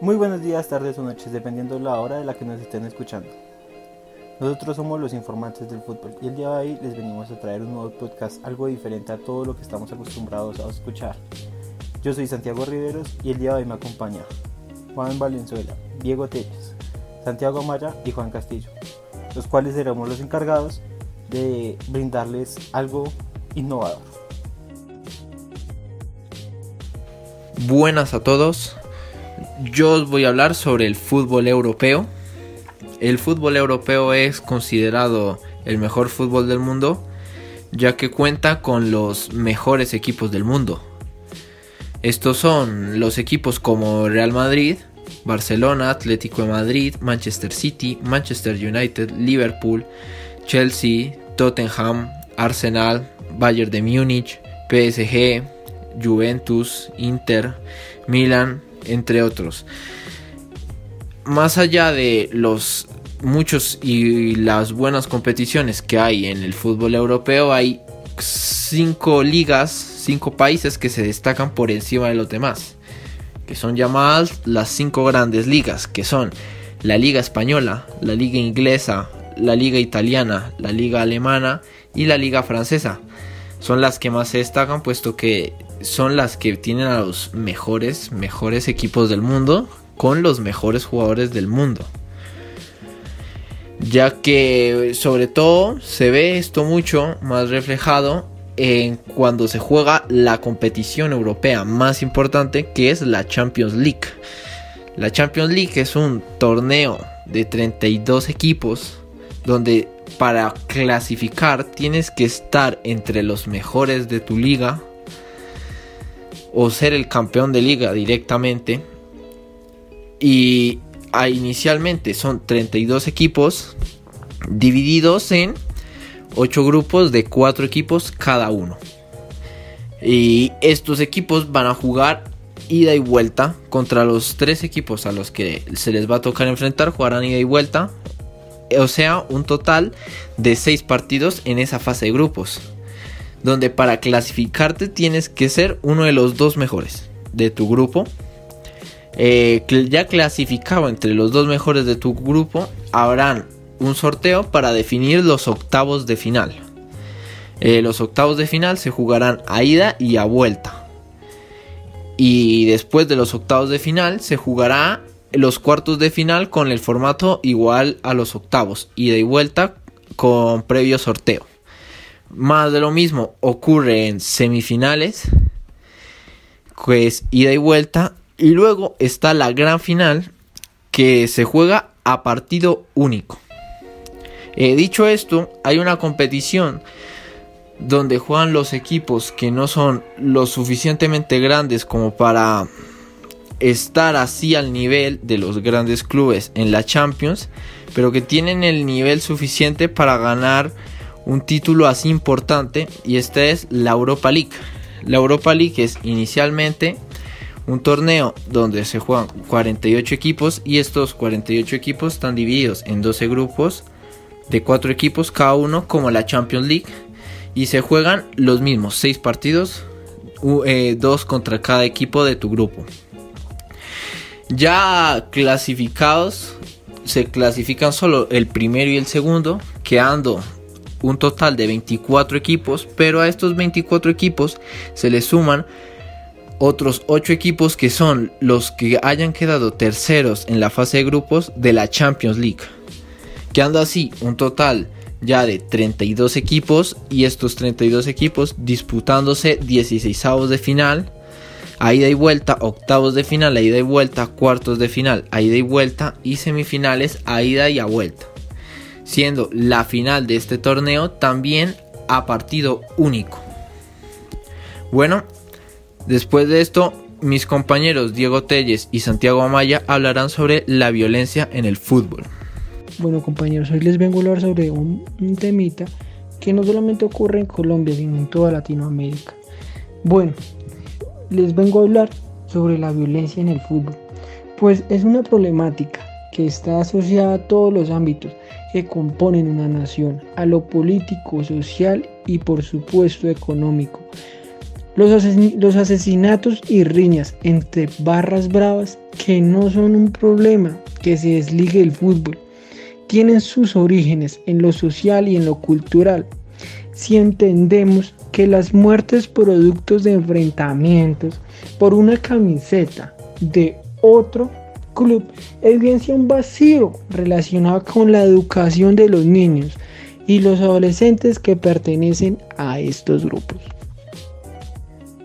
Muy buenos días, tardes o noches, dependiendo de la hora de la que nos estén escuchando. Nosotros somos los informantes del fútbol y el día de hoy les venimos a traer un nuevo podcast algo diferente a todo lo que estamos acostumbrados a escuchar. Yo soy Santiago Riveros y el día de hoy me acompaña Juan Valenzuela, Diego Telles, Santiago Amaya y Juan Castillo, los cuales seremos los encargados de brindarles algo innovador. Buenas a todos, yo os voy a hablar sobre el fútbol europeo. El fútbol europeo es considerado el mejor fútbol del mundo, ya que cuenta con los mejores equipos del mundo. Estos son los equipos como Real Madrid, Barcelona, Atlético de Madrid, Manchester City, Manchester United, Liverpool, Chelsea, Tottenham, Arsenal, Bayern de Múnich, PSG, Juventus, Inter, Milan, entre otros. Más allá de los muchos y las buenas competiciones que hay en el fútbol europeo, hay cinco ligas, cinco países que se destacan por encima de los demás, que son llamadas las cinco grandes ligas, que son la Liga Española, la Liga Inglesa, la Liga Italiana, la Liga Alemana y la Liga Francesa. Son las que más se destacan puesto que son las que tienen a los mejores, mejores equipos del mundo con los mejores jugadores del mundo. Ya que sobre todo se ve esto mucho más reflejado en cuando se juega la competición europea más importante que es la Champions League. La Champions League es un torneo de 32 equipos donde para clasificar tienes que estar entre los mejores de tu liga o ser el campeón de liga directamente. Y inicialmente son 32 equipos divididos en 8 grupos de 4 equipos cada uno. Y estos equipos van a jugar ida y vuelta contra los 3 equipos a los que se les va a tocar enfrentar. Jugarán ida y vuelta. O sea, un total de 6 partidos en esa fase de grupos donde para clasificarte tienes que ser uno de los dos mejores de tu grupo. Eh, ya clasificado entre los dos mejores de tu grupo, habrán un sorteo para definir los octavos de final. Eh, los octavos de final se jugarán a ida y a vuelta. Y después de los octavos de final se jugará los cuartos de final con el formato igual a los octavos, ida y vuelta con previo sorteo. Más de lo mismo ocurre en semifinales, pues ida y vuelta. Y luego está la gran final que se juega a partido único. Eh, dicho esto, hay una competición donde juegan los equipos que no son lo suficientemente grandes como para estar así al nivel de los grandes clubes en la Champions, pero que tienen el nivel suficiente para ganar un título así importante y esta es la Europa League. La Europa League es inicialmente un torneo donde se juegan 48 equipos y estos 48 equipos están divididos en 12 grupos de 4 equipos cada uno como la Champions League y se juegan los mismos 6 partidos, 2 eh, contra cada equipo de tu grupo. Ya clasificados se clasifican solo el primero y el segundo, quedando un total de 24 equipos, pero a estos 24 equipos se le suman otros 8 equipos que son los que hayan quedado terceros en la fase de grupos de la Champions League. Quedando así un total ya de 32 equipos y estos 32 equipos disputándose 16 avos de final, a ida y vuelta, octavos de final, a ida y vuelta, cuartos de final, a ida y vuelta y semifinales a ida y a vuelta siendo la final de este torneo también a partido único. Bueno, después de esto, mis compañeros Diego Telles y Santiago Amaya hablarán sobre la violencia en el fútbol. Bueno compañeros, hoy les vengo a hablar sobre un, temita que no solamente ocurre en Colombia, sino en toda Latinoamérica. Bueno, les vengo a hablar sobre la violencia en el fútbol, pues es una problemática que está asociada a todos los ámbitos que componen una nación, a lo político, social y por supuesto económico. Los, asesinatos y riñas entre barras bravas, que no son un problema que se desligue del fútbol, tienen sus orígenes en lo social y en lo cultural. Si entendemos que las muertes productos de enfrentamientos por una camiseta de otro club evidencia un vacío relacionado con la educación de los niños y los adolescentes que pertenecen a estos grupos.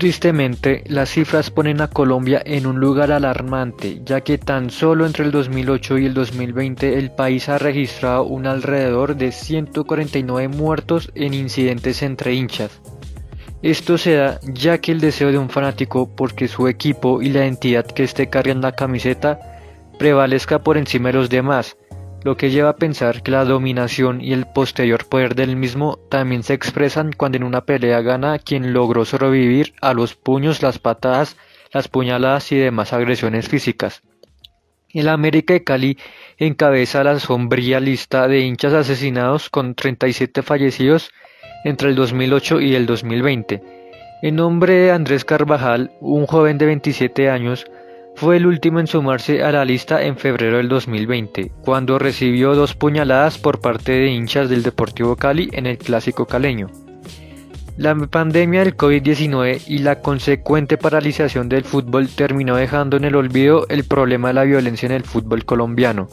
Tristemente, las cifras ponen a Colombia en un lugar alarmante, ya que tan solo entre el 2008 y el 2020 el país ha registrado un alrededor de 149 muertos en incidentes entre hinchas. Esto se da ya que el deseo de un fanático porque su equipo y la entidad que esté cargando la camiseta prevalezca por encima de los demás, lo que lleva a pensar que la dominación y el posterior poder del mismo también se expresan cuando en una pelea gana quien logró sobrevivir a los puños, las patadas, las puñaladas y demás agresiones físicas. El América de Cali encabeza la sombría lista de hinchas asesinados con 37 fallecidos entre el 2008 y el 2020. En nombre de Andrés Carvajal, un joven de 27 años, fue el último en sumarse a la lista en febrero del 2020, cuando recibió dos puñaladas por parte de hinchas del Deportivo Cali en el Clásico Caleño. La pandemia del COVID-19 y la consecuente paralización del fútbol terminó dejando en el olvido el problema de la violencia en el fútbol colombiano.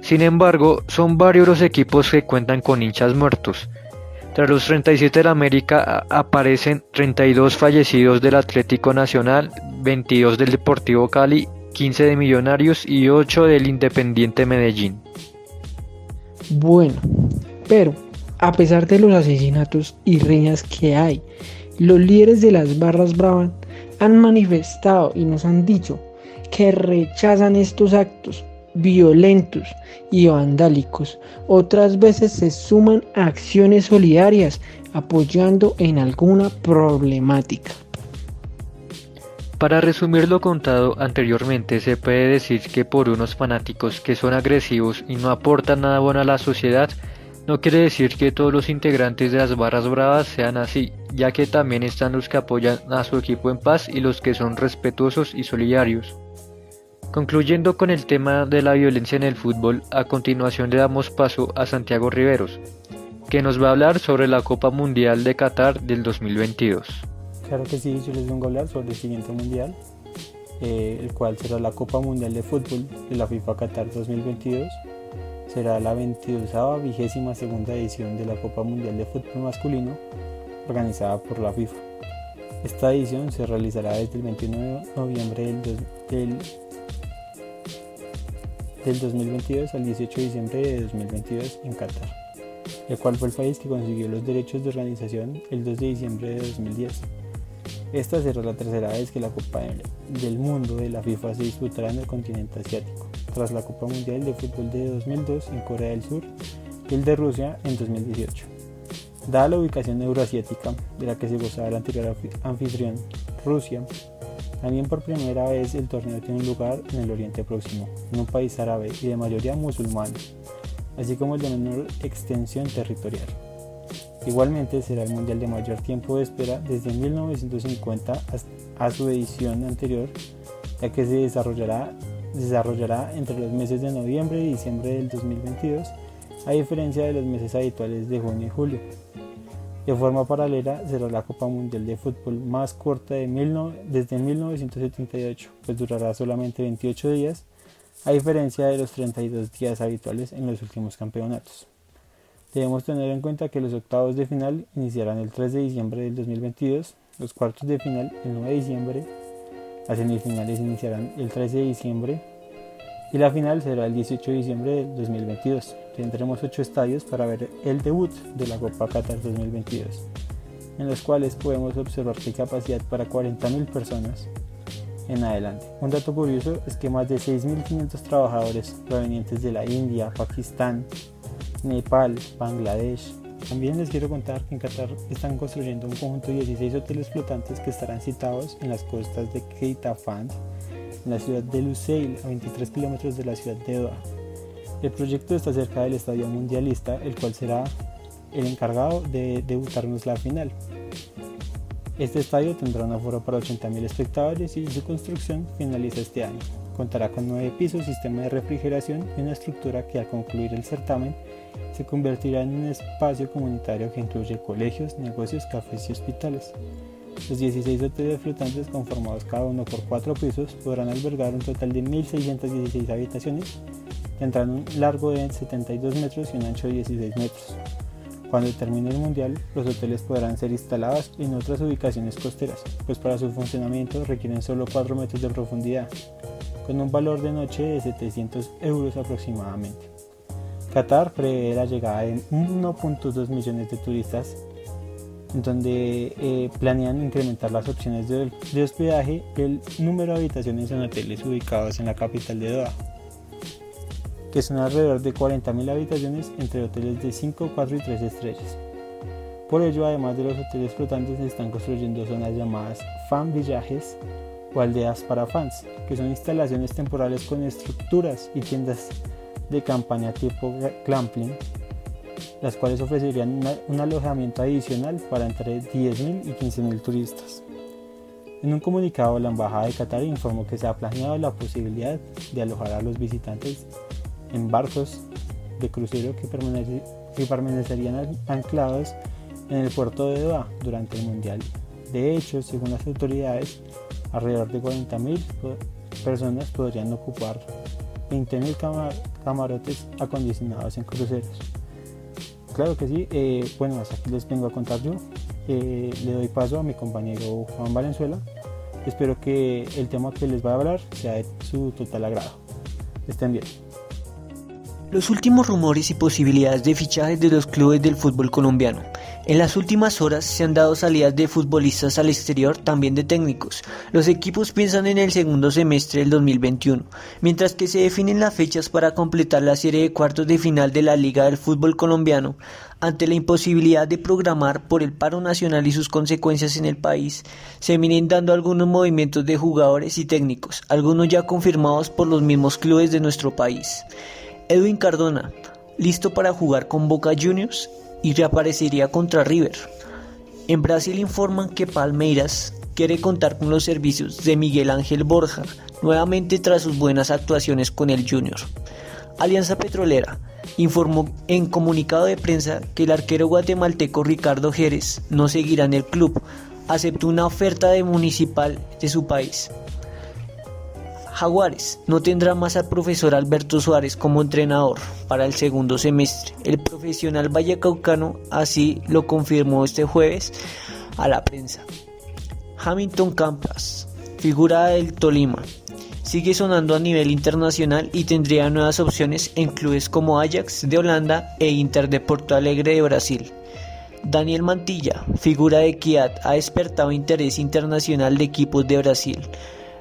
Sin embargo, son varios los equipos que cuentan con hinchas muertos. Tras los 37 de la América aparecen 32 fallecidos del Atlético Nacional, 22 del Deportivo Cali, 15 de Millonarios y 8 del Independiente Medellín. Bueno, pero a pesar de los asesinatos y riñas que hay, los líderes de las barras bravas han manifestado y nos han dicho que rechazan estos actos violentos y vandálicos. Otras veces se suman a acciones solidarias apoyando en alguna problemática. Para resumir lo contado anteriormente, se puede decir que por unos fanáticos que son agresivos y no aportan nada bueno a la sociedad, no quiere decir que todos los integrantes de las barras bravas sean así, ya que también están los que apoyan a su equipo en paz y los que son respetuosos y solidarios. Concluyendo con el tema de la violencia en el fútbol, a continuación le damos paso a Santiago Riveros, que nos va a hablar sobre la Copa Mundial de Qatar del 2022. Claro que sí, yo les vengo a hablar sobre el siguiente mundial, eh, el cual será la Copa Mundial de Fútbol de la FIFA Qatar 2022. Será la 22 vigésima segunda edición de la Copa Mundial de Fútbol masculino organizada por la FIFA. Esta edición se realizará desde el 21 de noviembre del, del, del 2022 al 18 de diciembre de 2022 en Qatar, el cual fue el país que consiguió los derechos de organización el 2 de diciembre de 2010. Esta será la tercera vez que la Copa del Mundo de la FIFA se disputará en el continente asiático, tras la Copa Mundial de Fútbol de 2002 en Corea del Sur y el de Rusia en 2018. Dada la ubicación euroasiática de la que se gozaba el anterior anfitrión, Rusia, también por primera vez el torneo tiene lugar en el Oriente Próximo, en un país árabe y de mayoría musulmán, así como el de menor extensión territorial. Igualmente será el mundial de mayor tiempo de espera desde 1950 a su edición anterior, ya que se desarrollará, desarrollará entre los meses de noviembre y diciembre del 2022, a diferencia de los meses habituales de junio y julio. De forma paralela será la Copa Mundial de Fútbol más corta de desde 1978, pues durará solamente 28 días, a diferencia de los 32 días habituales en los últimos campeonatos. Debemos tener en cuenta que los octavos de final iniciarán el 3 de diciembre del 2022, los cuartos de final el 9 de diciembre, las semifinales iniciarán el 13 de diciembre y la final será el 18 de diciembre del 2022. Tendremos 8 estadios para ver el debut de la Copa Qatar 2022, en los cuales podemos observar que hay capacidad para 40.000 personas en adelante. Un dato curioso es que más de 6.500 trabajadores provenientes de la India, Pakistán, Nepal, Bangladesh. También les quiero contar que en Qatar están construyendo un conjunto de 16 hoteles flotantes que estarán citados en las costas de Keitafand, en la ciudad de Lusail, a 23 kilómetros de la ciudad de Doha. El proyecto está cerca del estadio mundialista, el cual será el encargado de debutarnos la final. Este estadio tendrá un aforo para 80.000 espectadores y su construcción finaliza este año. Contará con nueve pisos, sistema de refrigeración y una estructura que al concluir el certamen se convertirá en un espacio comunitario que incluye colegios, negocios, cafés y hospitales. Los 16 hoteles flotantes conformados cada uno por cuatro pisos podrán albergar un total de 1.616 habitaciones, tendrán un largo de 72 metros y un ancho de 16 metros. Cuando termine el mundial, los hoteles podrán ser instalados en otras ubicaciones costeras, pues para su funcionamiento requieren solo 4 metros de profundidad, con un valor de noche de 700 euros aproximadamente. Qatar prevé la llegada de 1.2 millones de turistas, donde eh, planean incrementar las opciones de, de hospedaje y el número de habitaciones en hoteles ubicados en la capital de Doha que son alrededor de 40.000 habitaciones entre hoteles de 5, 4 y 3 estrellas. Por ello, además de los hoteles flotantes, se están construyendo zonas llamadas fan villajes o aldeas para fans, que son instalaciones temporales con estructuras y tiendas de campaña tipo glamping, las cuales ofrecerían un alojamiento adicional para entre 10.000 y 15.000 turistas. En un comunicado, la Embajada de Qatar informó que se ha planeado la posibilidad de alojar a los visitantes en barcos de crucero que, permanecerían anclados en el puerto de Doha durante el Mundial. De hecho, según las autoridades, alrededor de 40.000 personas podrían ocupar 20.000 camarotes acondicionados en cruceros. Claro que sí, eh, bueno, hasta aquí les vengo a contar yo. Eh, le doy paso a mi compañero Juan Valenzuela. Espero que el tema que les va a hablar sea de su total agrado. Estén bien. Los últimos rumores y posibilidades de fichajes de los clubes del fútbol colombiano. En las últimas horas se han dado salidas de futbolistas al exterior, también de técnicos. Los equipos piensan en el segundo semestre del 2021, mientras que se definen las fechas para completar la serie de cuartos de final de la Liga del Fútbol Colombiano. Ante la imposibilidad de programar por el paro nacional y sus consecuencias en el país, se vienen dando algunos movimientos de jugadores y técnicos, algunos ya confirmados por los mismos clubes de nuestro país. Edwin Cardona, listo para jugar con Boca Juniors y reaparecería contra River. En Brasil informan que Palmeiras quiere contar con los servicios de Miguel Ángel Borja, nuevamente tras sus buenas actuaciones con el Junior. Alianza Petrolera informó en comunicado de prensa que el arquero guatemalteco Ricardo Jerez no seguirá en el club, aceptó una oferta de municipal de su país. Jaguares no tendrá más al profesor Alberto Suárez como entrenador para el segundo semestre. El profesional vallecaucano así lo confirmó este jueves a la prensa. Hamilton Campas, figura del Tolima, sigue sonando a nivel internacional y tendría nuevas opciones en clubes como Ajax de Holanda e Inter de Porto Alegre de Brasil. Daniel Mantilla, figura de Kiat, ha despertado interés internacional de equipos de Brasil.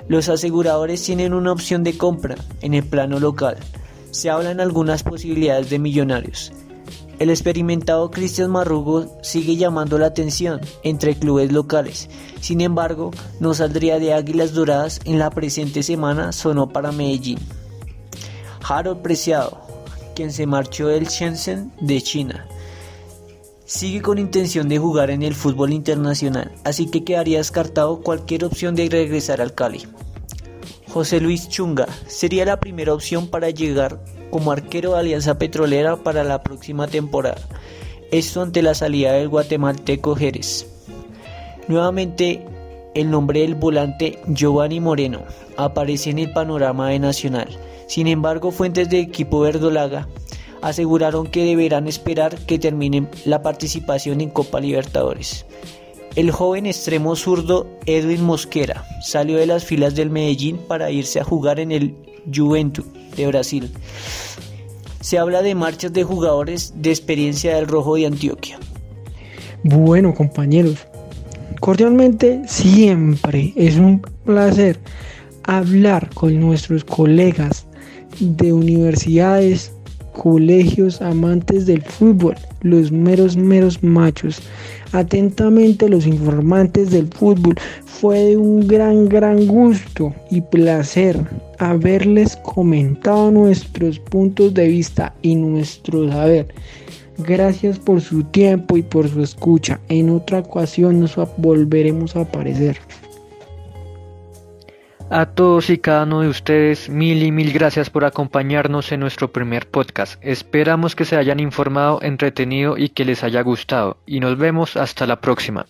Los aseguradores tienen una opción de compra en el plano local. Se hablan algunas posibilidades de millonarios. El experimentado Cristian Marrugo sigue llamando la atención entre clubes locales. Sin embargo, no saldría de Águilas Doradas en la presente semana, sonó para Medellín. Harold Preciado, quien se marchó del Shenzhen de China, sigue con intención de jugar en el fútbol internacional, así que quedaría descartado cualquier opción de regresar al Cali. José Luis Chunga sería la primera opción para llegar como arquero de Alianza Petrolera para la próxima temporada. Esto ante la salida del guatemalteco Jerez. Nuevamente, el nombre del volante Giovanni Moreno aparece en el panorama de Nacional. Sin embargo, fuentes de equipo verdolaga aseguraron que deberán esperar que termine la participación en Copa Libertadores. El joven extremo zurdo Edwin Mosquera salió de las filas del Medellín para irse a jugar en el Juventus de Brasil. Se habla de marchas de jugadores de experiencia del Rojo de Antioquia. Bueno, compañeros, cordialmente siempre es un placer hablar con nuestros colegas de universidades, colegios, amantes del fútbol, los meros, meros machos. Atentamente los informantes del fútbol. Fue de un gran, gran gusto y placer haberles comentado nuestros puntos de vista y nuestro saber. Gracias por su tiempo y por su escucha. En otra ocasión nos volveremos a aparecer. A todos y cada uno de ustedes, mil y mil gracias por acompañarnos en nuestro primer podcast. Esperamos que se hayan informado, entretenido y que les haya gustado. Y nos vemos hasta la próxima.